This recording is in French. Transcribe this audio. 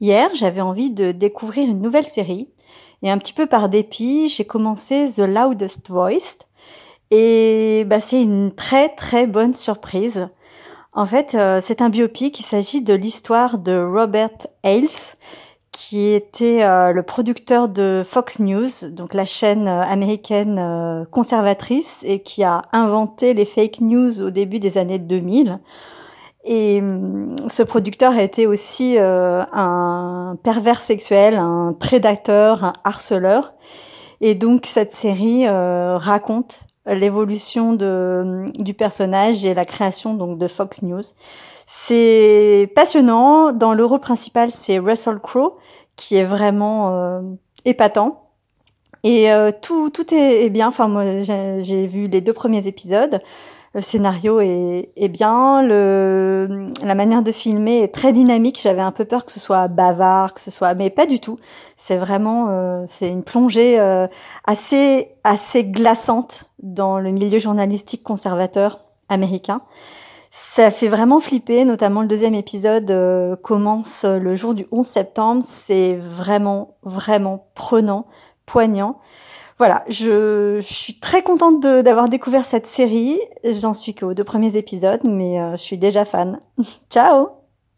Hier, j'avais envie de découvrir une nouvelle série. Et un petit peu par dépit, j'ai commencé The Loudest Voice. Et bah, c'est une très très bonne surprise. En fait, euh, c'est un biopic, il s'agit de l'histoire de Robert Ailes qui était euh, le producteur de Fox News, donc la chaîne euh, américaine conservatrice et qui a inventé les fake news au début des années 2000 et hum, ce producteur a été aussi euh, un pervers sexuel, un prédateur, un harceleur. Et donc cette série euh, raconte l'évolution de, du personnage et la création donc de Fox News. C'est passionnant. Dans le rôle principal, c'est Russell Crowe qui est vraiment euh, épatant. Et tout, tout est, est bien. Enfin, moi, j'ai vu les deux premiers épisodes le scénario est, est, bien, le, la manière de filmer est très dynamique. J'avais un peu peur que ce soit bavard, que ce soit, mais pas du tout. C'est vraiment, euh, c'est une plongée euh, assez assez glaçante dans le milieu journalistique conservateur américain. Ça fait vraiment flipper, notamment le deuxième épisode euh, commence le jour du 11 septembre. C'est vraiment vraiment prenant, poignant voilà, je, suis très contente d'avoir découvert cette série. J'en suis qu'aux deux premiers épisodes, mais euh, je suis déjà fan. Ciao